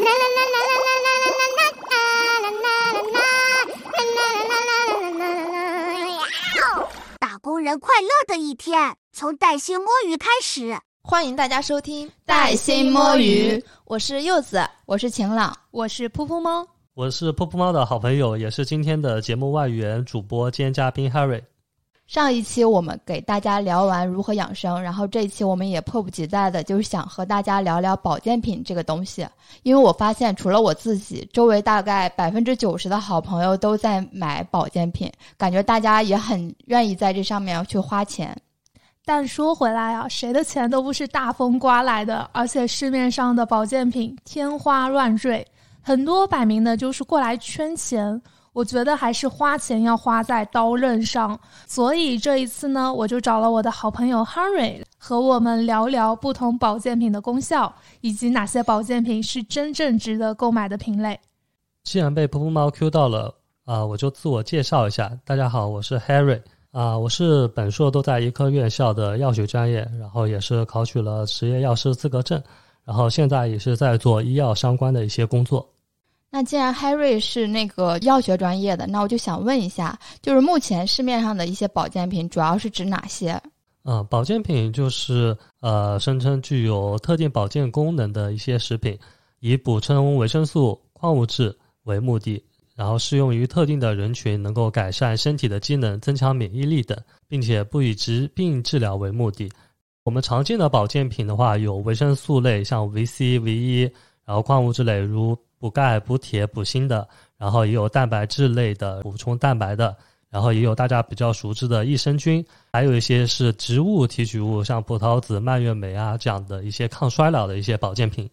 打工人快乐的一天，从带薪摸鱼开始。欢迎大家收听带薪摸鱼，我是柚子，我是晴朗，我是噗噗猫，我是噗噗猫的好朋友，也是今天的节目外援主播兼嘉宾 Harry。上一期我们给大家聊完如何养生，然后这一期我们也迫不及待的就是想和大家聊聊保健品这个东西，因为我发现除了我自己，周围大概百分之九十的好朋友都在买保健品，感觉大家也很愿意在这上面去花钱。但说回来啊，谁的钱都不是大风刮来的，而且市面上的保健品天花乱坠，很多摆明的就是过来圈钱。我觉得还是花钱要花在刀刃上，所以这一次呢，我就找了我的好朋友 Harry 和我们聊聊不同保健品的功效，以及哪些保健品是真正值得购买的品类。既然被噗噗猫 Q 到了啊，我就自我介绍一下，大家好，我是 Harry 啊，我是本硕都在医科院校的药学专业，然后也是考取了执业药师资格证，然后现在也是在做医药相关的一些工作。那既然 Harry 是那个药学专业的，那我就想问一下，就是目前市面上的一些保健品，主要是指哪些？嗯，保健品就是呃，声称具有特定保健功能的一些食品，以补充维生素、矿物质为目的，然后适用于特定的人群，能够改善身体的机能、增强免疫力等，并且不以疾病治疗为目的。我们常见的保健品的话，有维生素类，像维 C、维 E，然后矿物质类如。补钙、补铁、补锌的，然后也有蛋白质类的补充蛋白的，然后也有大家比较熟知的益生菌，还有一些是植物提取物，像葡萄籽、蔓越莓啊这样的一些抗衰老的一些保健品。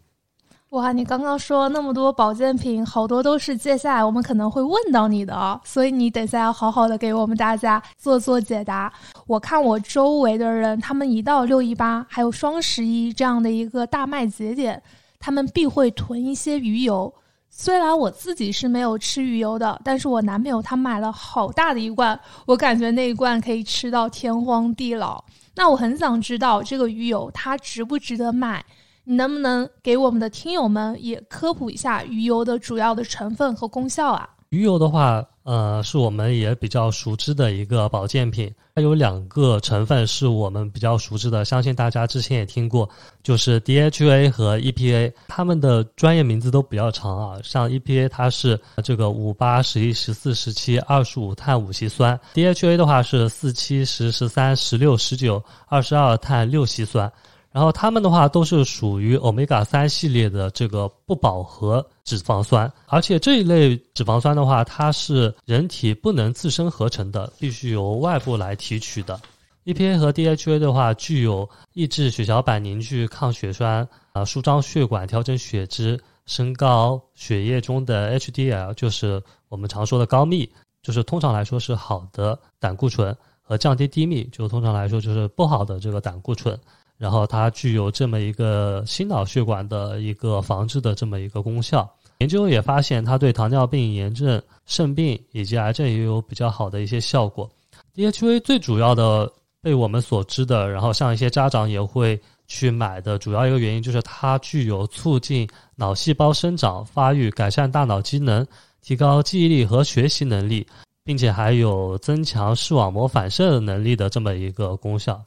哇，你刚刚说那么多保健品，好多都是接下来我们可能会问到你的哦，所以你等下要好好的给我们大家做做解答。我看我周围的人，他们一到六一八还有双十一这样的一个大卖节点。他们必会囤一些鱼油，虽然我自己是没有吃鱼油的，但是我男朋友他买了好大的一罐，我感觉那一罐可以吃到天荒地老。那我很想知道这个鱼油它值不值得买？你能不能给我们的听友们也科普一下鱼油的主要的成分和功效啊？鱼油的话。呃，是我们也比较熟知的一个保健品。它有两个成分是我们比较熟知的，相信大家之前也听过，就是 DHA 和 EPA。它们的专业名字都比较长啊，像 EPA 它是这个五八十一十四十七二十五碳五烯酸，DHA 的话是四七十十三十六十九二十二碳六烯酸。然后它们的话都是属于欧米伽三系列的这个不饱和脂肪酸，而且这一类脂肪酸的话，它是人体不能自身合成的，必须由外部来提取的。EPA 和 DHA 的话，具有抑制血小板凝聚、抗血栓、啊舒张血管、调整血脂、升高血液中的 HDL，就是我们常说的高密，就是通常来说是好的胆固醇，和降低低密，就通常来说就是不好的这个胆固醇。然后它具有这么一个心脑血管的一个防治的这么一个功效。研究也发现，它对糖尿病、炎症、肾病以及癌症也有比较好的一些效果。DHA 最主要的被我们所知的，然后像一些家长也会去买的主要一个原因，就是它具有促进脑细胞生长发育、改善大脑机能、提高记忆力和学习能力，并且还有增强视网膜反射能力的这么一个功效。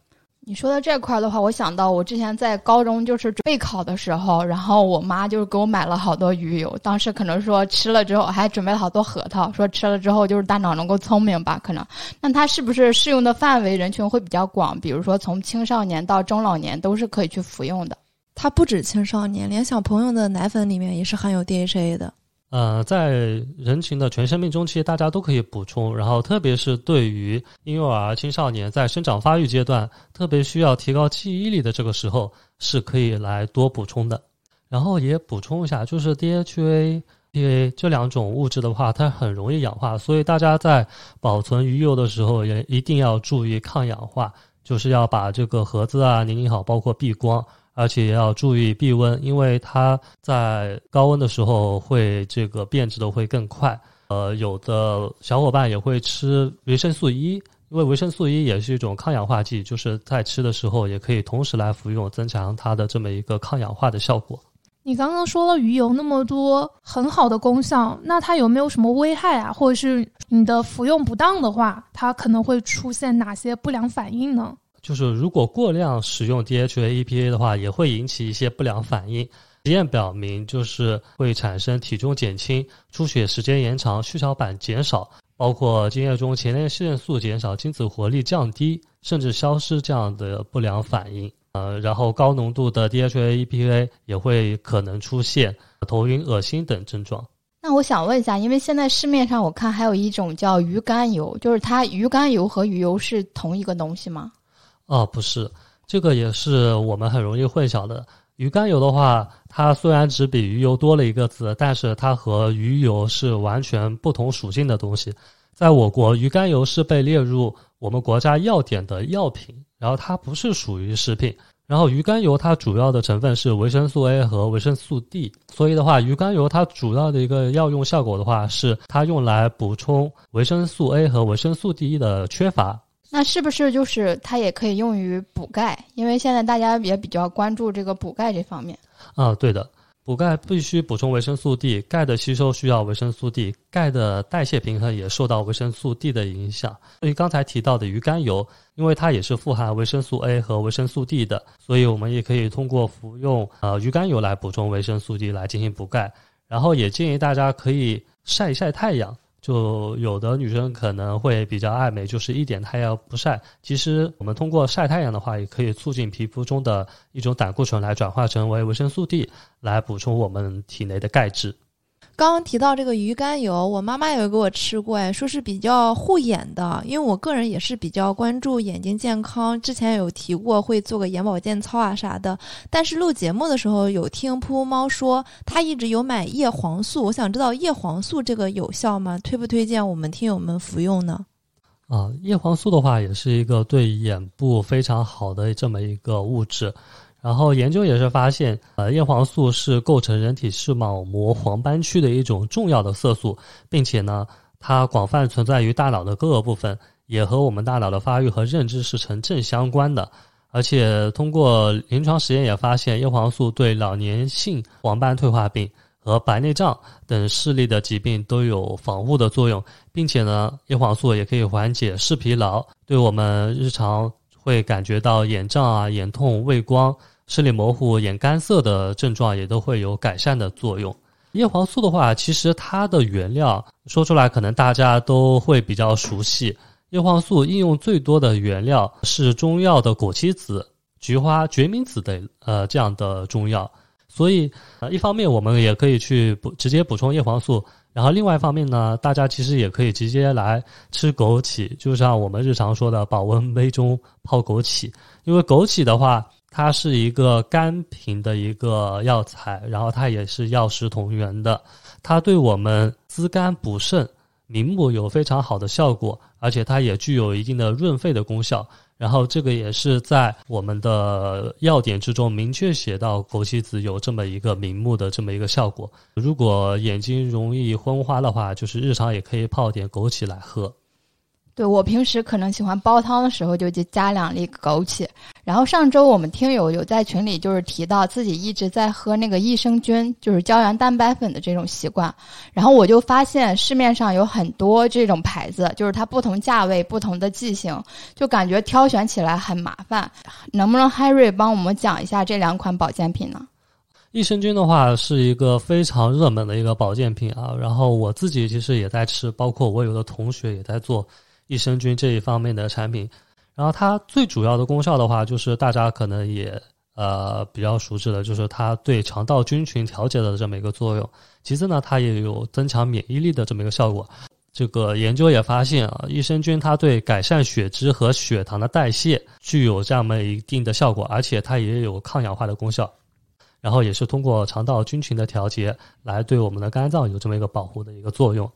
你说到这块的话，我想到我之前在高中就是备考的时候，然后我妈就是给我买了好多鱼油，当时可能说吃了之后还准备了好多核桃，说吃了之后就是大脑能够聪明吧？可能，那它是不是适用的范围人群会比较广？比如说从青少年到中老年都是可以去服用的？它不止青少年，连小朋友的奶粉里面也是含有 DHA 的。呃，在人群的全生命周期，大家都可以补充。然后，特别是对于婴幼儿、青少年在生长发育阶段，特别需要提高记忆力的这个时候，是可以来多补充的。然后也补充一下，就是 DHA、EPA 这两种物质的话，它很容易氧化，所以大家在保存鱼油的时候，也一定要注意抗氧化，就是要把这个盒子啊拧拧好，包括避光。而且也要注意避温，因为它在高温的时候会这个变质的会更快。呃，有的小伙伴也会吃维生素 E，因为维生素 E 也是一种抗氧化剂，就是在吃的时候也可以同时来服用，增强它的这么一个抗氧化的效果。你刚刚说了鱼油那么多很好的功效，那它有没有什么危害啊？或者是你的服用不当的话，它可能会出现哪些不良反应呢？就是如果过量使用 DHA、EPA 的话，也会引起一些不良反应。实验表明，就是会产生体重减轻、出血时间延长、血小板减少，包括精液中前列腺素减少、精子活力降低，甚至消失这样的不良反应。呃，然后高浓度的 DHA、EPA 也会可能出现头晕、恶心等症状。那我想问一下，因为现在市面上我看还有一种叫鱼肝油，就是它鱼肝油和鱼油是同一个东西吗？哦，不是，这个也是我们很容易混淆的。鱼肝油的话，它虽然只比鱼油多了一个字，但是它和鱼油是完全不同属性的东西。在我国，鱼肝油是被列入我们国家药典的药品，然后它不是属于食品。然后鱼肝油它主要的成分是维生素 A 和维生素 D，所以的话，鱼肝油它主要的一个药用效果的话，是它用来补充维生素 A 和维生素 D 的缺乏。那是不是就是它也可以用于补钙？因为现在大家也比较关注这个补钙这方面。啊，对的，补钙必须补充维生素 D，钙的吸收需要维生素 D，钙的代谢平衡也受到维生素 D 的影响。所以刚才提到的鱼肝油，因为它也是富含维生素 A 和维生素 D 的，所以我们也可以通过服用呃鱼肝油来补充维生素 D 来进行补钙。然后也建议大家可以晒一晒太阳。就有的女生可能会比较爱美，就是一点太阳不晒。其实我们通过晒太阳的话，也可以促进皮肤中的一种胆固醇来转化成为维生素 D，来补充我们体内的钙质。刚刚提到这个鱼肝油，我妈妈有给我吃过，哎，说是比较护眼的。因为我个人也是比较关注眼睛健康，之前有提过会做个眼保健操啊啥的。但是录节目的时候有听噗噗猫说，他一直有买叶黄素，我想知道叶黄素这个有效吗？推不推荐我们听友们服用呢？啊，叶黄素的话也是一个对眼部非常好的这么一个物质。然后研究也是发现，呃，叶黄素是构成人体视网膜黄斑区的一种重要的色素，并且呢，它广泛存在于大脑的各个部分，也和我们大脑的发育和认知是成正相关的。而且通过临床实验也发现，叶黄素对老年性黄斑退化病和白内障等视力的疾病都有防护的作用，并且呢，叶黄素也可以缓解视疲劳，对我们日常会感觉到眼胀啊、眼痛、畏光。视力模糊、眼干涩的症状也都会有改善的作用。叶黄素的话，其实它的原料说出来可能大家都会比较熟悉。叶黄素应用最多的原料是中药的枸杞子、菊花、决明子的呃这样的中药。所以呃，一方面我们也可以去补直接补充叶黄素，然后另外一方面呢，大家其实也可以直接来吃枸杞，就像我们日常说的保温杯中泡枸杞，因为枸杞的话。它是一个甘平的一个药材，然后它也是药食同源的，它对我们滋肝补肾、明目有非常好的效果，而且它也具有一定的润肺的功效。然后这个也是在我们的药典之中明确写到，枸杞子有这么一个明目的这么一个效果。如果眼睛容易昏花的话，就是日常也可以泡点枸杞来喝。对我平时可能喜欢煲汤的时候就加两粒枸杞，然后上周我们听友有在群里就是提到自己一直在喝那个益生菌，就是胶原蛋白粉的这种习惯，然后我就发现市面上有很多这种牌子，就是它不同价位、不同的剂型，就感觉挑选起来很麻烦。能不能 Harry 帮我们讲一下这两款保健品呢？益生菌的话是一个非常热门的一个保健品啊，然后我自己其实也在吃，包括我有的同学也在做。益生菌这一方面的产品，然后它最主要的功效的话，就是大家可能也呃比较熟知的，就是它对肠道菌群调节的这么一个作用。其次呢，它也有增强免疫力的这么一个效果。这个研究也发现啊，益生菌它对改善血脂和血糖的代谢具有这么一定的效果，而且它也有抗氧化的功效。然后也是通过肠道菌群的调节来对我们的肝脏有这么一个保护的一个作用。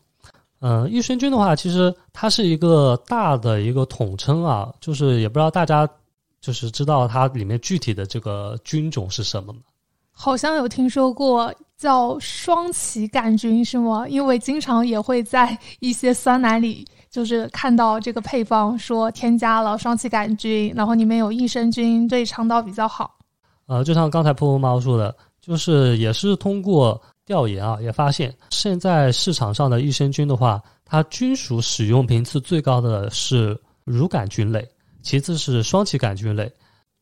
嗯，益生菌的话，其实它是一个大的一个统称啊，就是也不知道大家就是知道它里面具体的这个菌种是什么吗？好像有听说过叫双歧杆菌是吗？因为经常也会在一些酸奶里，就是看到这个配方说添加了双歧杆菌，然后里面有益生菌，对肠道比较好。呃，就像刚才噗噗猫说的。就是也是通过调研啊，也发现现在市场上的益生菌的话，它菌属使用频次最高的是乳杆菌类，其次是双歧杆菌类。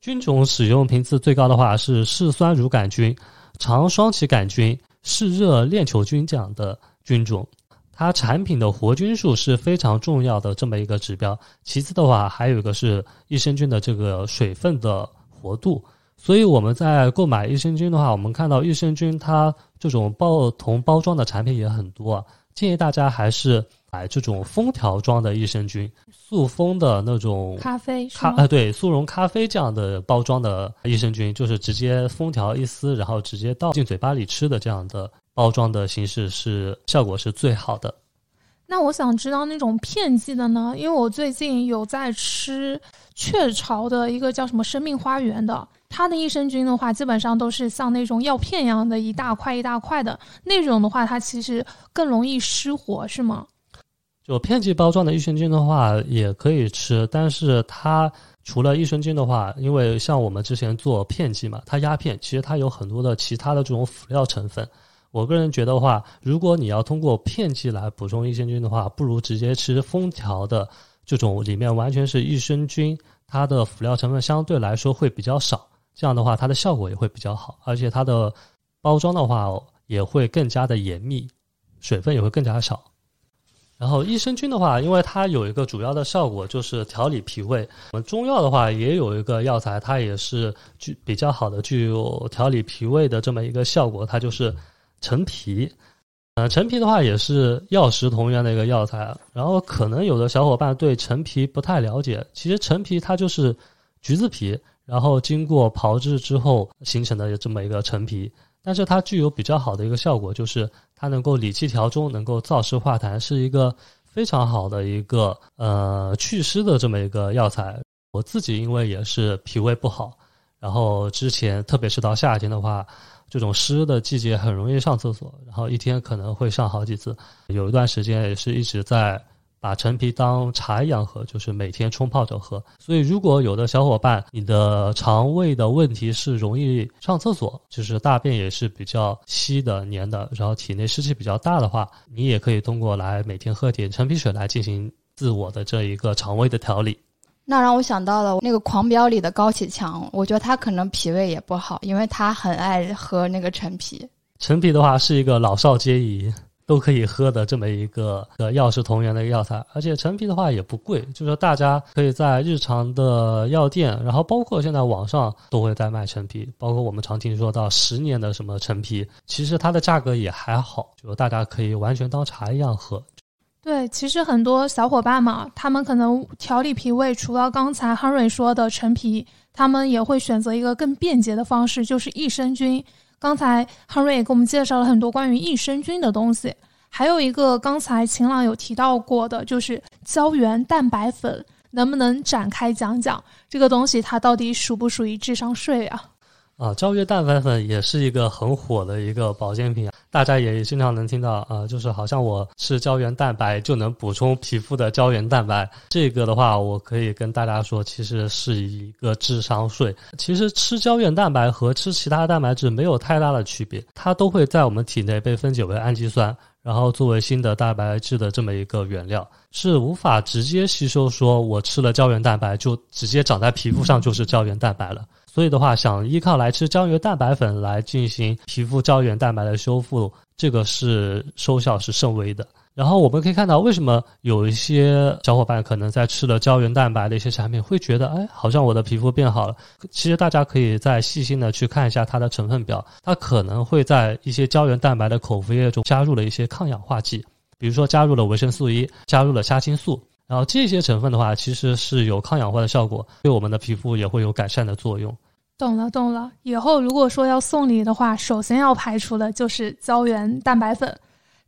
菌种使用频次最高的话是嗜酸乳杆菌、长双歧杆菌、嗜热链球菌这样的菌种。它产品的活菌数是非常重要的这么一个指标。其次的话，还有一个是益生菌的这个水分的活度。所以我们在购买益生菌的话，我们看到益生菌它这种包同包装的产品也很多啊。建议大家还是买这种封条装的益生菌，塑封的那种咖啡咖啊，对，速溶咖啡这样的包装的益生菌，就是直接封条一撕，然后直接倒进嘴巴里吃的这样的包装的形式是效果是最好的。那我想知道那种片剂的呢？因为我最近有在吃雀巢的一个叫什么生命花园的。它的益生菌的话，基本上都是像那种药片一样的一大块一大块的那种的话，它其实更容易失活，是吗？就片剂包装的益生菌的话，也可以吃，但是它除了益生菌的话，因为像我们之前做片剂嘛，它压片，其实它有很多的其他的这种辅料成分。我个人觉得话，如果你要通过片剂来补充益生菌的话，不如直接吃封条的这种，里面完全是益生菌，它的辅料成分相对来说会比较少。这样的话，它的效果也会比较好，而且它的包装的话也会更加的严密，水分也会更加少。然后益生菌的话，因为它有一个主要的效果就是调理脾胃。我们中药的话也有一个药材，它也是具比较好的具有调理脾胃的这么一个效果，它就是陈皮。呃，陈皮的话也是药食同源的一个药材。然后可能有的小伙伴对陈皮不太了解，其实陈皮它就是橘子皮。然后经过炮制之后形成的这么一个陈皮，但是它具有比较好的一个效果，就是它能够理气调中，能够燥湿化痰，是一个非常好的一个呃祛湿的这么一个药材。我自己因为也是脾胃不好，然后之前特别是到夏天的话，这种湿的季节很容易上厕所，然后一天可能会上好几次，有一段时间也是一直在。把陈皮当茶一样喝，就是每天冲泡着喝。所以，如果有的小伙伴你的肠胃的问题是容易上厕所，就是大便也是比较稀的、黏的，然后体内湿气比较大的话，你也可以通过来每天喝点陈皮水来进行自我的这一个肠胃的调理。那让我想到了那个《狂飙》里的高启强，我觉得他可能脾胃也不好，因为他很爱喝那个陈皮。陈皮的话是一个老少皆宜。都可以喝的这么一个呃药食同源的一个药材，而且陈皮的话也不贵，就是大家可以在日常的药店，然后包括现在网上都会在卖陈皮，包括我们常听说到十年的什么陈皮，其实它的价格也还好，就大家可以完全当茶一样喝。对，其实很多小伙伴嘛，他们可能调理脾胃，除了刚才汉瑞说的陈皮，他们也会选择一个更便捷的方式，就是益生菌。刚才汉瑞也给我们介绍了很多关于益生菌的东西，还有一个刚才秦朗有提到过的，就是胶原蛋白粉，能不能展开讲讲这个东西它到底属不属于智商税啊？啊，胶原蛋白粉也是一个很火的一个保健品，大家也经常能听到啊，就是好像我吃胶原蛋白就能补充皮肤的胶原蛋白。这个的话，我可以跟大家说，其实是一个智商税。其实吃胶原蛋白和吃其他蛋白质没有太大的区别，它都会在我们体内被分解为氨基酸，然后作为新的蛋白质的这么一个原料，是无法直接吸收。说我吃了胶原蛋白就直接长在皮肤上就是胶原蛋白了。所以的话，想依靠来吃胶原蛋白粉来进行皮肤胶原蛋白的修复，这个是收效是甚微的。然后我们可以看到，为什么有一些小伙伴可能在吃了胶原蛋白的一些产品，会觉得，哎，好像我的皮肤变好了。其实大家可以再细心的去看一下它的成分表，它可能会在一些胶原蛋白的口服液中加入了一些抗氧化剂，比如说加入了维生素 E，加入了虾青素。然后这些成分的话，其实是有抗氧化的效果，对我们的皮肤也会有改善的作用。懂了，懂了。以后如果说要送礼的话，首先要排除的就是胶原蛋白粉。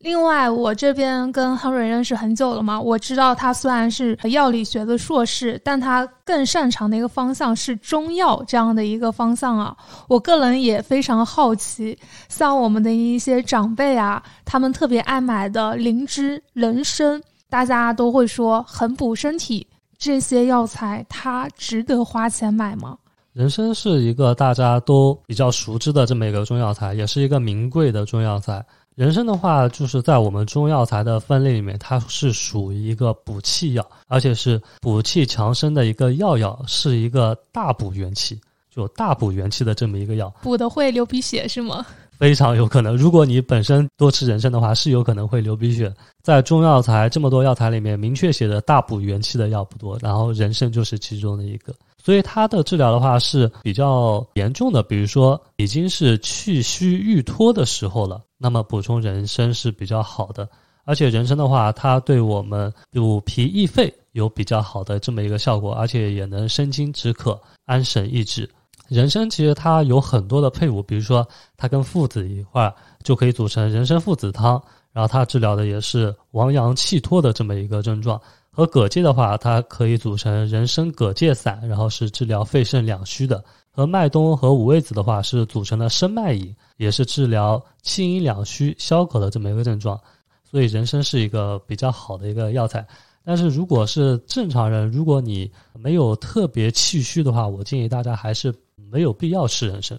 另外，我这边跟亨瑞认识很久了嘛，我知道他虽然是药理学的硕士，但他更擅长的一个方向是中药这样的一个方向啊。我个人也非常好奇，像我们的一些长辈啊，他们特别爱买的灵芝、人参。大家都会说很补身体，这些药材它值得花钱买吗？人参是一个大家都比较熟知的这么一个中药材，也是一个名贵的中药材。人参的话，就是在我们中药材的分类里面，它是属于一个补气药，而且是补气强身的一个药药，是一个大补元气，就大补元气的这么一个药。补的会流鼻血是吗？非常有可能，如果你本身多吃人参的话，是有可能会流鼻血。在中药材这么多药材里面，明确写的大补元气的药不多，然后人参就是其中的一个。所以它的治疗的话是比较严重的，比如说已经是气虚欲脱的时候了，那么补充人参是比较好的。而且人参的话，它对我们补脾益肺有比较好的这么一个效果，而且也能生津止渴、安神益智。人参其实它有很多的配伍，比如说它跟附子一块儿就可以组成人参附子汤，然后它治疗的也是亡阳气脱的这么一个症状。和葛芥的话，它可以组成人参葛芥散，然后是治疗肺肾两虚的；和麦冬和五味子的话，是组成了生麦饮，也是治疗气阴两虚、消渴的这么一个症状。所以人参是一个比较好的一个药材。但是如果是正常人，如果你没有特别气虚的话，我建议大家还是没有必要吃人参。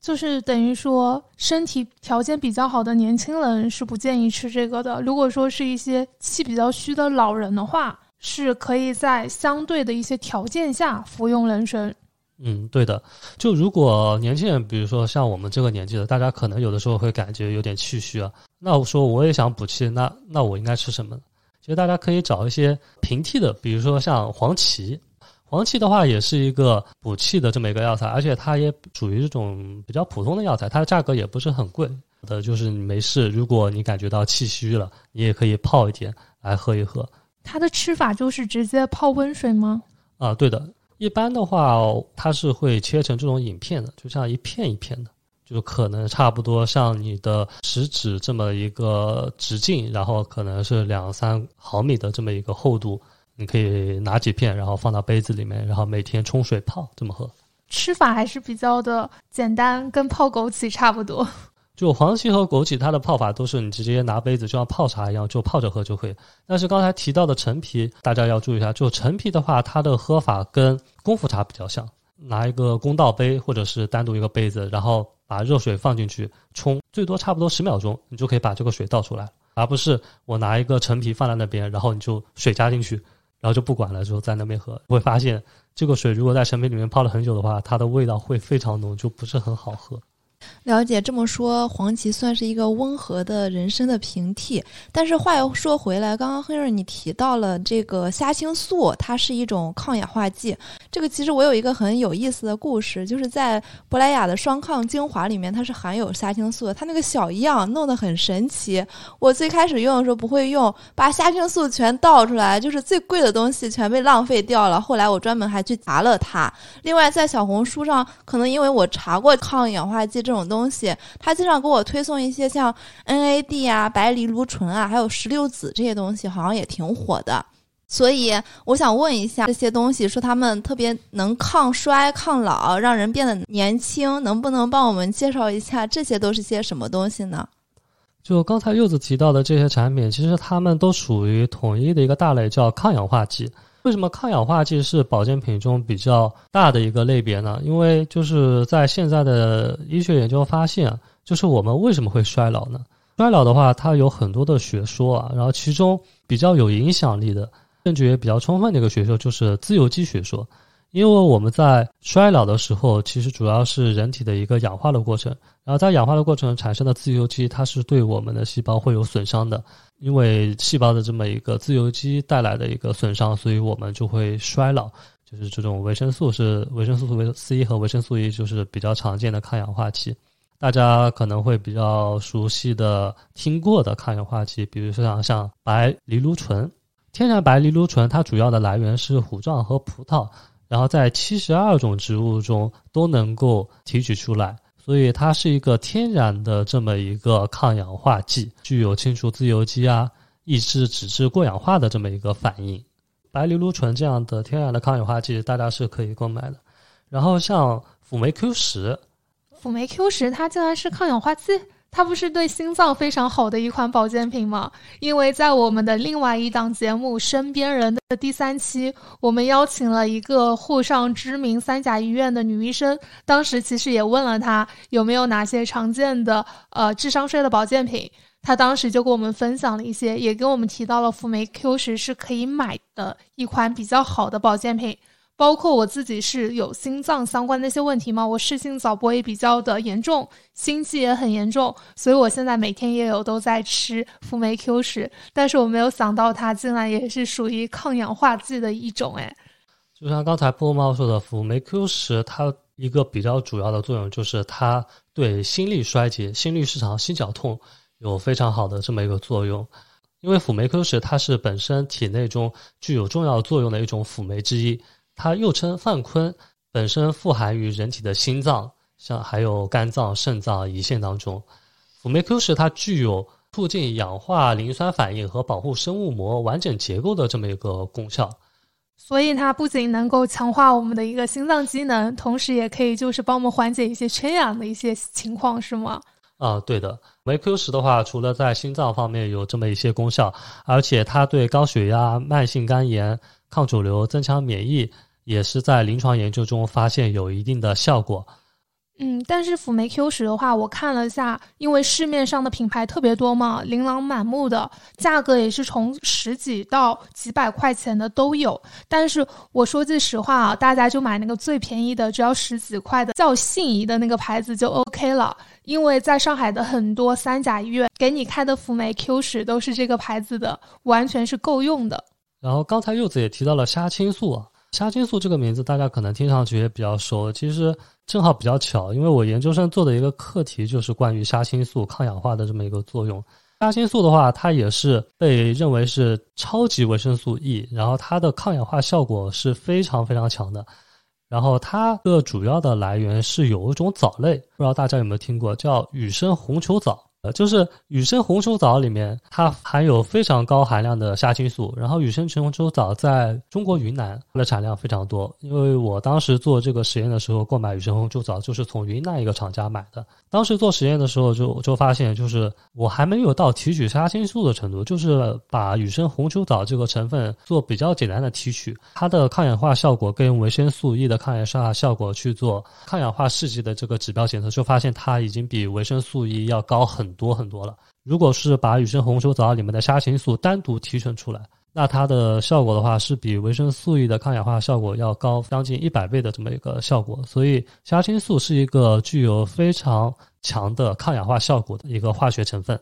就是等于说，身体条件比较好的年轻人是不建议吃这个的。如果说是一些气比较虚的老人的话，是可以在相对的一些条件下服用人参。嗯，对的。就如果年轻人，比如说像我们这个年纪的，大家可能有的时候会感觉有点气虚啊。那我说我也想补气，那那我应该吃什么呢？其实大家可以找一些平替的，比如说像黄芪。黄芪的话也是一个补气的这么一个药材，而且它也属于这种比较普通的药材，它的价格也不是很贵的。就是你没事，如果你感觉到气虚了，你也可以泡一点来喝一喝。它的吃法就是直接泡温水吗？啊，对的。一般的话，它是会切成这种饮片的，就像一片一片的，就可能差不多像你的食指这么一个直径，然后可能是两三毫米的这么一个厚度。你可以拿几片，然后放到杯子里面，然后每天冲水泡，这么喝。吃法还是比较的简单，跟泡枸杞差不多。就黄芪和枸杞，它的泡法都是你直接拿杯子，就像泡茶一样，就泡着喝就可以。但是刚才提到的陈皮，大家要注意一下，就陈皮的话，它的喝法跟功夫茶比较像，拿一个公道杯或者是单独一个杯子，然后把热水放进去冲，最多差不多十秒钟，你就可以把这个水倒出来，而不是我拿一个陈皮放在那边，然后你就水加进去。然后就不管了，就在那边喝，会发现这个水如果在陈皮里面泡了很久的话，它的味道会非常浓，就不是很好喝。了解这么说，黄芪算是一个温和的人参的平替。但是话又说回来，刚刚黑瑞你提到了这个虾青素，它是一种抗氧化剂。这个其实我有一个很有意思的故事，就是在珀莱雅的双抗精华里面，它是含有虾青素的。它那个小样弄得很神奇。我最开始用的时候不会用，把虾青素全倒出来，就是最贵的东西全被浪费掉了。后来我专门还去查了它。另外在小红书上，可能因为我查过抗氧化剂这种种东西，他经常给我推送一些像 NAD 啊、白藜芦醇啊，还有石榴籽这些东西，好像也挺火的。所以我想问一下，这些东西说他们特别能抗衰、抗老，让人变得年轻，能不能帮我们介绍一下这些都是些什么东西呢？就刚才柚子提到的这些产品，其实它们都属于统一的一个大类，叫抗氧化剂。为什么抗氧化剂是保健品中比较大的一个类别呢？因为就是在现在的医学研究发现，就是我们为什么会衰老呢？衰老的话，它有很多的学说啊，然后其中比较有影响力的、证据也比较充分的一个学说就是自由基学说。因为我们在衰老的时候，其实主要是人体的一个氧化的过程，然后在氧化的过程产生的自由基，它是对我们的细胞会有损伤的。因为细胞的这么一个自由基带来的一个损伤，所以我们就会衰老。就是这种维生素是维生素维 C 和维生素 E，就是比较常见的抗氧化剂。大家可能会比较熟悉的、听过的抗氧化剂，比如说像像白藜芦醇。天然白藜芦醇它主要的来源是虎状和葡萄，然后在七十二种植物中都能够提取出来。所以它是一个天然的这么一个抗氧化剂，具有清除自由基啊、抑制脂质过氧化的这么一个反应。白藜芦醇这样的天然的抗氧化剂，大家是可以购买的。然后像辅酶 Q 十，辅酶 Q 十它竟然是抗氧化剂？它不是对心脏非常好的一款保健品吗？因为在我们的另外一档节目《身边人》的第三期，我们邀请了一个沪上知名三甲医院的女医生，当时其实也问了她有没有哪些常见的呃智商税的保健品，她当时就跟我们分享了一些，也跟我们提到了辅酶 Q 十是可以买的一款比较好的保健品。包括我自己是有心脏相关的一些问题嘛，我室性早搏也比较的严重，心悸也很严重，所以我现在每天也有都在吃辅酶 Q 十，但是我没有想到它竟然也是属于抗氧化剂的一种，哎，就像刚才波猫说的，辅酶 Q 十它一个比较主要的作用就是它对心力衰竭、心律失常、心绞痛有非常好的这么一个作用，因为辅酶 Q 十它是本身体内中具有重要作用的一种辅酶之一。它又称泛醌，本身富含于人体的心脏，像还有肝脏、肾脏、胰腺当中。辅酶 Q 十它具有促进氧化磷酸反应和保护生物膜完整结构的这么一个功效。所以它不仅能够强化我们的一个心脏机能，同时也可以就是帮我们缓解一些缺氧的一些情况，是吗？啊，对的。辅酶 Q 十的话，除了在心脏方面有这么一些功效，而且它对高血压、慢性肝炎、抗肿瘤、增强免疫。也是在临床研究中发现有一定的效果。嗯，但是辅酶 Q 十的话，我看了下，因为市面上的品牌特别多嘛，琳琅满目的，价格也是从十几到几百块钱的都有。但是我说句实话啊，大家就买那个最便宜的，只要十几块的，叫信宜的那个牌子就 OK 了。因为在上海的很多三甲医院给你开的辅酶 Q 十都是这个牌子的，完全是够用的。然后刚才柚子也提到了虾青素啊。虾青素这个名字，大家可能听上去也比较熟。其实正好比较巧，因为我研究生做的一个课题就是关于虾青素抗氧化的这么一个作用。虾青素的话，它也是被认为是超级维生素 E，然后它的抗氧化效果是非常非常强的。然后它的主要的来源是有一种藻类，不知道大家有没有听过，叫雨生红球藻。就是羽生红球藻里面，它含有非常高含量的虾青素。然后羽生红球藻在中国云南它的产量非常多，因为我当时做这个实验的时候，购买羽生红球藻就是从云南一个厂家买的。当时做实验的时候，就就发现，就是我还没有到提取虾青素的程度，就是把羽生红球藻这个成分做比较简单的提取，它的抗氧化效果跟维生素 E 的抗氧化效果去做抗氧化试剂的这个指标检测，就发现它已经比维生素 E 要高很多很多了。如果是把雨生红球藻里面的虾青素单独提纯出来，那它的效果的话，是比维生素 E 的抗氧化效果要高将近一百倍的这么一个效果。所以虾青素是一个具有非常强的抗氧化效果的一个化学成分。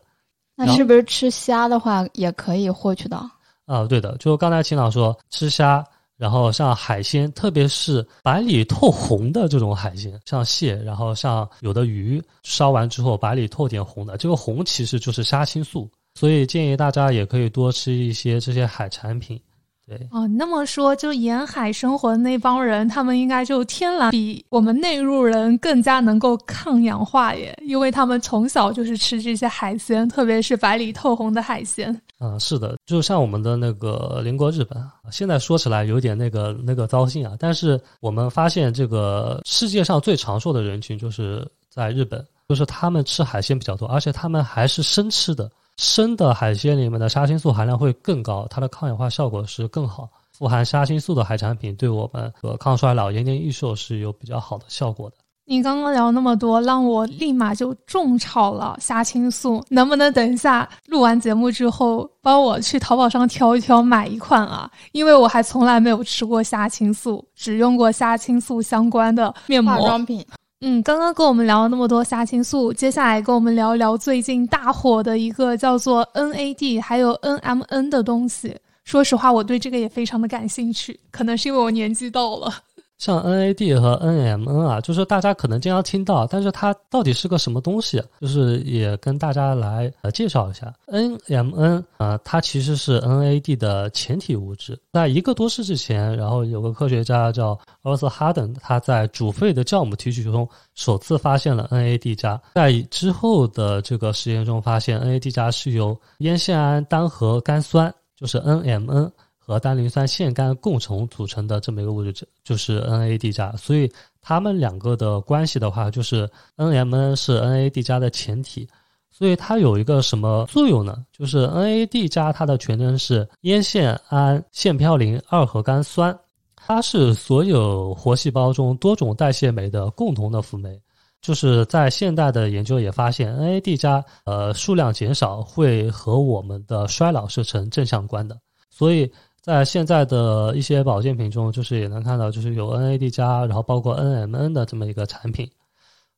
那是不是吃虾的话也可以获取到？啊，对的，就刚才秦老说吃虾，然后像海鲜，特别是白里透红的这种海鲜，像蟹，然后像有的鱼烧完之后白里透点红的，这个红其实就是虾青素。所以建议大家也可以多吃一些这些海产品，对。哦，那么说就沿海生活的那帮人，他们应该就天然比我们内陆人更加能够抗氧化耶，因为他们从小就是吃这些海鲜，特别是白里透红的海鲜。嗯，是的，就像我们的那个邻国日本，现在说起来有点那个那个糟心啊，但是我们发现这个世界上最长寿的人群就是在日本，就是他们吃海鲜比较多，而且他们还是生吃的。生的海鲜里面的虾青素含量会更高，它的抗氧化效果是更好。富含虾青素的海产品对我们和抗衰老、延年益寿是有比较好的效果的。你刚刚聊那么多，让我立马就种草了虾青素。能不能等一下录完节目之后，帮我去淘宝上挑一挑买一款啊？因为我还从来没有吃过虾青素，只用过虾青素相关的面膜、化妆品。嗯，刚刚跟我们聊了那么多虾青素，接下来跟我们聊一聊最近大火的一个叫做 NAD 还有 NMN 的东西。说实话，我对这个也非常的感兴趣，可能是因为我年纪到了。像 NAD 和 NMN 啊，就是大家可能经常听到，但是它到底是个什么东西？就是也跟大家来呃介绍一下。NMN 啊，它其实是 NAD 的前体物质。在一个多世纪前，然后有个科学家叫 Arthur Harden，他在煮沸的酵母提取中首次发现了 NAD 加。在之后的这个实验中，发现 NAD 加是由烟酰胺单核苷酸，就是 NMN。和单磷酸腺苷共同组成的这么一个物质，就是 NAD 加。所以它们两个的关系的话，就是 NMN 是 NAD 加的前体，所以它有一个什么作用呢？就是 NAD 加它的全称是烟酰胺腺嘌呤二核苷酸，它是所有活细胞中多种代谢酶的共同的辅酶。就是在现代的研究也发现，NAD 加呃数量减少会和我们的衰老是成正相关的。所以在现在的一些保健品中，就是也能看到，就是有 NAD 加，然后包括 NMN 的这么一个产品。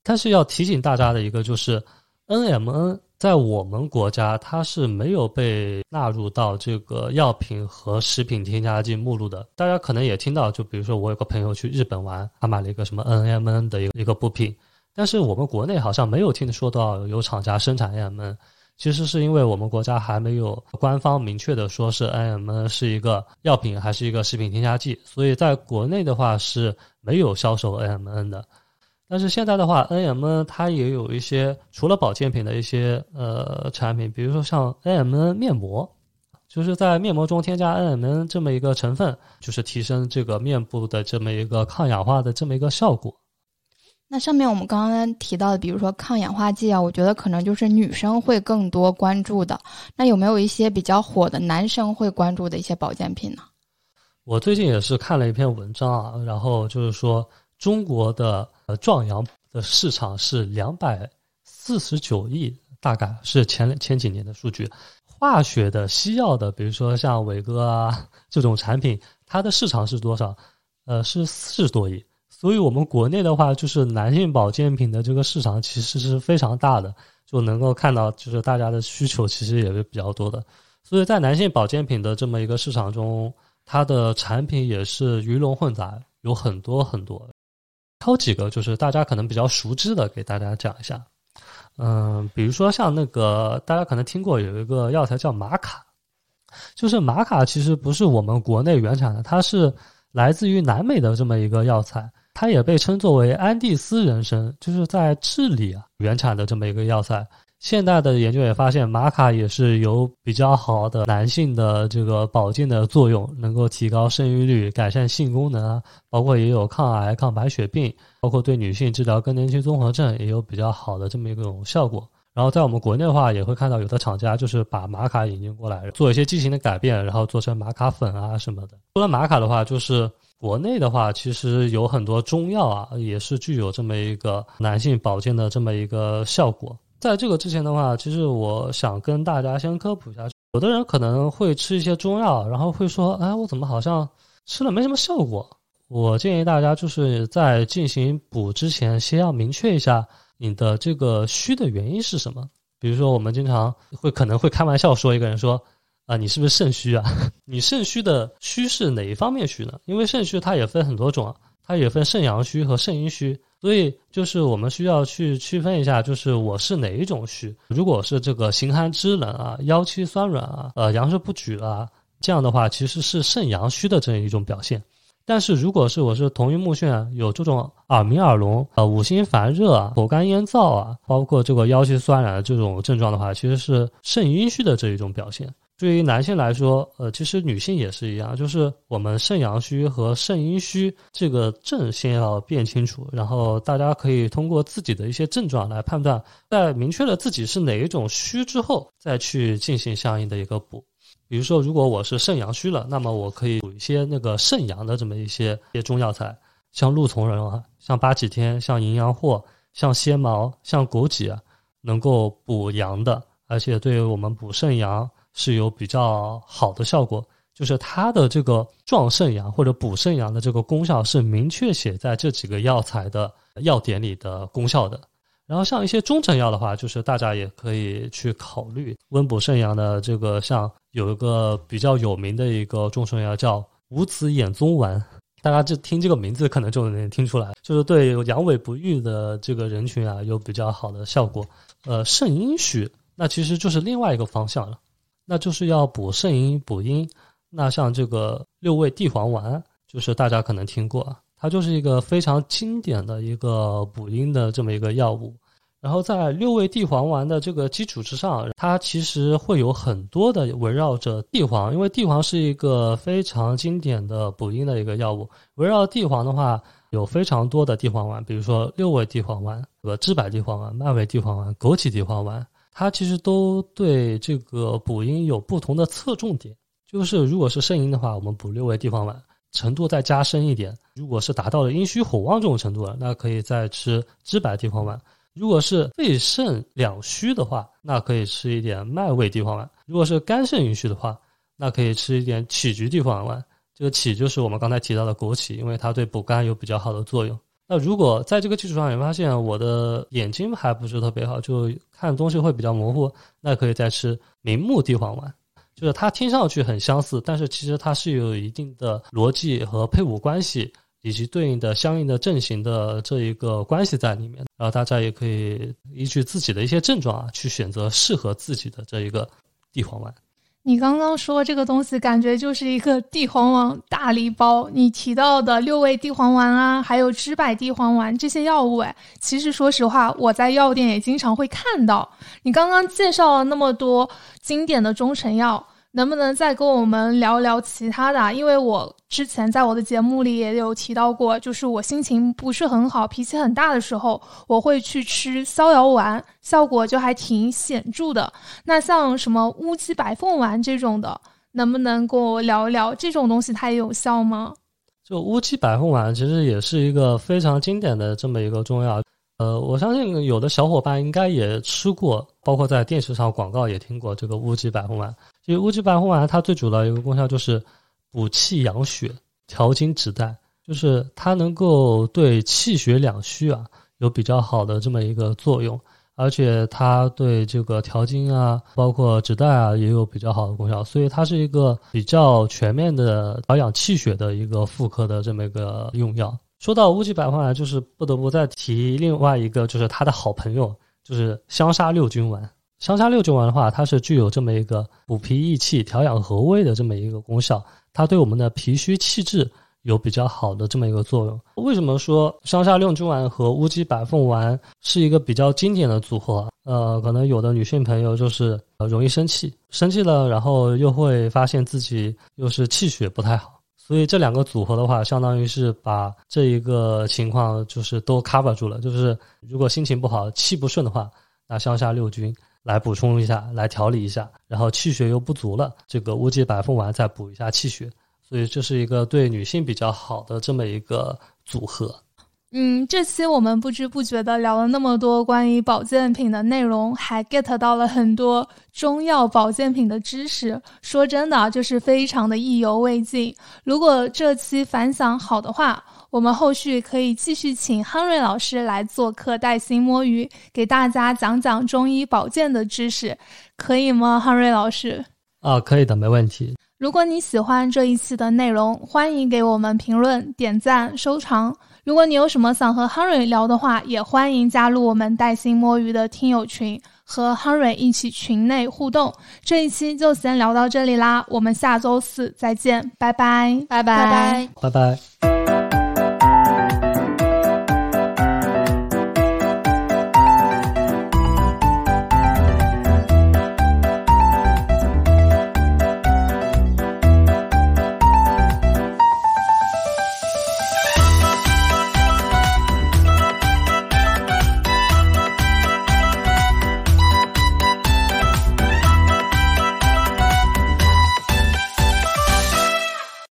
但是要提醒大家的一个就是，NMN 在我们国家它是没有被纳入到这个药品和食品添加剂目录的。大家可能也听到，就比如说我有个朋友去日本玩，他买了一个什么 NMN 的一个一个补品。但是我们国内好像没有听说到有厂家生产 AMN，其实是因为我们国家还没有官方明确的说是 N M N 是一个药品还是一个食品添加剂，所以在国内的话是没有销售 N M N 的。但是现在的话，N M N 它也有一些除了保健品的一些呃产品，比如说像 AMN 面膜，就是在面膜中添加 AMN 这么一个成分，就是提升这个面部的这么一个抗氧化的这么一个效果。那上面我们刚刚提到的，比如说抗氧化剂啊，我觉得可能就是女生会更多关注的。那有没有一些比较火的男生会关注的一些保健品呢？我最近也是看了一篇文章啊，然后就是说中国的呃壮阳的市场是两百四十九亿，大概是前前几年的数据。化学的、西药的，比如说像伟哥啊这种产品，它的市场是多少？呃，是四十多亿。所以，我们国内的话，就是男性保健品的这个市场其实是非常大的，就能够看到，就是大家的需求其实也是比较多的。所以在男性保健品的这么一个市场中，它的产品也是鱼龙混杂，有很多很多。挑几个就是大家可能比较熟知的，给大家讲一下。嗯，比如说像那个大家可能听过有一个药材叫玛卡，就是玛卡其实不是我们国内原产的，它是来自于南美的这么一个药材。它也被称作为安第斯人参，就是在智利啊原产的这么一个药材。现代的研究也发现，玛卡也是有比较好的男性的这个保健的作用，能够提高生育率、改善性功能啊，包括也有抗癌、抗白血病，包括对女性治疗更年期综合症也有比较好的这么一种效果。然后在我们国内的话，也会看到有的厂家就是把玛卡引进过来，做一些剂型的改变，然后做成玛卡粉啊什么的。除了玛卡的话，就是。国内的话，其实有很多中药啊，也是具有这么一个男性保健的这么一个效果。在这个之前的话，其实我想跟大家先科普一下，有的人可能会吃一些中药，然后会说：“哎，我怎么好像吃了没什么效果？”我建议大家就是在进行补之前，先要明确一下你的这个虚的原因是什么。比如说，我们经常会可能会开玩笑说一个人说。啊，你是不是肾虚啊？你肾虚的虚是哪一方面虚呢？因为肾虚它也分很多种啊，它也分肾阳虚和肾阴虚，所以就是我们需要去区分一下，就是我是哪一种虚。如果是这个形寒肢冷啊、腰膝酸软啊、呃阳寿不举啊，这样的话其实是肾阳虚的这样一种表现。但是如果是我是头晕目眩，有这种耳鸣耳聋、呃五心烦热啊、口干咽燥啊，包括这个腰膝酸软的这种症状的话，其实是肾阴虚的这一种表现。对于男性来说，呃，其实女性也是一样，就是我们肾阳虚和肾阴虚这个症先要辨清楚，然后大家可以通过自己的一些症状来判断，在明确了自己是哪一种虚之后，再去进行相应的一个补。比如说，如果我是肾阳虚了，那么我可以补一些那个肾阳的这么一些些中药材，像鹿从人啊，像八戟天，像淫羊藿，像蝎毛，像枸杞啊，能够补阳的，而且对于我们补肾阳。是有比较好的效果，就是它的这个壮肾阳或者补肾阳的这个功效是明确写在这几个药材的药典里的功效的。然后像一些中成药的话，就是大家也可以去考虑温补肾阳的这个，像有一个比较有名的一个中成药叫五子衍宗丸，大家就听这个名字可能就能听出来，就是对阳痿不育的这个人群啊有比较好的效果。呃，肾阴虚那其实就是另外一个方向了。那就是要补肾阴补阴，那像这个六味地黄丸，就是大家可能听过，它就是一个非常经典的一个补阴的这么一个药物。然后在六味地黄丸的这个基础之上，它其实会有很多的围绕着地黄，因为地黄是一个非常经典的补阴的一个药物。围绕地黄的话，有非常多的地黄丸，比如说六味地黄丸、和知柏地黄丸、麦味地黄丸、枸杞地黄丸。它其实都对这个补阴有不同的侧重点。就是如果是肾阴的话，我们补六味地黄丸，程度再加深一点；如果是达到了阴虚火旺这种程度了，那可以再吃知柏地黄丸。如果是肺肾两虚的话，那可以吃一点麦味地黄丸；如果是肝肾阴虚的话，那可以吃一点杞菊地黄丸。这个杞就是我们刚才提到的枸杞，因为它对补肝有比较好的作用。那如果在这个基础上，你发现我的眼睛还不是特别好，就看东西会比较模糊，那可以再吃明目地黄丸。就是它听上去很相似，但是其实它是有一定的逻辑和配伍关系。以及对应的相应的阵型的这一个关系在里面，然后大家也可以依据自己的一些症状啊，去选择适合自己的这一个地黄丸。你刚刚说这个东西，感觉就是一个地黄丸大礼包。你提到的六味地黄丸啊，还有知柏地黄丸这些药物，哎，其实说实话，我在药店也经常会看到。你刚刚介绍了那么多经典的中成药。能不能再跟我们聊聊其他的？因为我之前在我的节目里也有提到过，就是我心情不是很好、脾气很大的时候，我会去吃逍遥丸，效果就还挺显著的。那像什么乌鸡白凤丸这种的，能不能跟我聊一聊这种东西它也有效吗？就乌鸡白凤丸其实也是一个非常经典的这么一个中药。呃，我相信有的小伙伴应该也吃过，包括在电视上广告也听过这个乌鸡白凤丸。其实乌鸡白凤丸它最主要一个功效就是补气养血、调经止带，就是它能够对气血两虚啊有比较好的这么一个作用，而且它对这个调经啊，包括止带啊也有比较好的功效，所以它是一个比较全面的调养气血的一个妇科的这么一个用药。说到乌鸡白凤丸，就是不得不再提另外一个，就是他的好朋友，就是香砂六君丸。香砂六君丸的话，它是具有这么一个补脾益气、调养和胃的这么一个功效，它对我们的脾虚气滞有比较好的这么一个作用。为什么说香砂六君丸和乌鸡白凤丸是一个比较经典的组合？呃，可能有的女性朋友就是呃容易生气，生气了，然后又会发现自己又是气血不太好。所以这两个组合的话，相当于是把这一个情况就是都 cover 住了。就是如果心情不好、气不顺的话，那香砂六君来补充一下，来调理一下。然后气血又不足了，这个乌鸡白凤丸再补一下气血。所以这是一个对女性比较好的这么一个组合。嗯，这期我们不知不觉的聊了那么多关于保健品的内容，还 get 到了很多中药保健品的知识。说真的，就是非常的意犹未尽。如果这期反响好的话，我们后续可以继续请亨瑞老师来做客带薪摸鱼，给大家讲讲中医保健的知识，可以吗？亨瑞老师？啊，可以的，没问题。如果你喜欢这一期的内容，欢迎给我们评论、点赞、收藏。如果你有什么想和 Henry 聊的话，也欢迎加入我们带薪摸鱼的听友群，和 Henry 一起群内互动。这一期就先聊到这里啦，我们下周四再见，拜拜，拜拜，拜拜。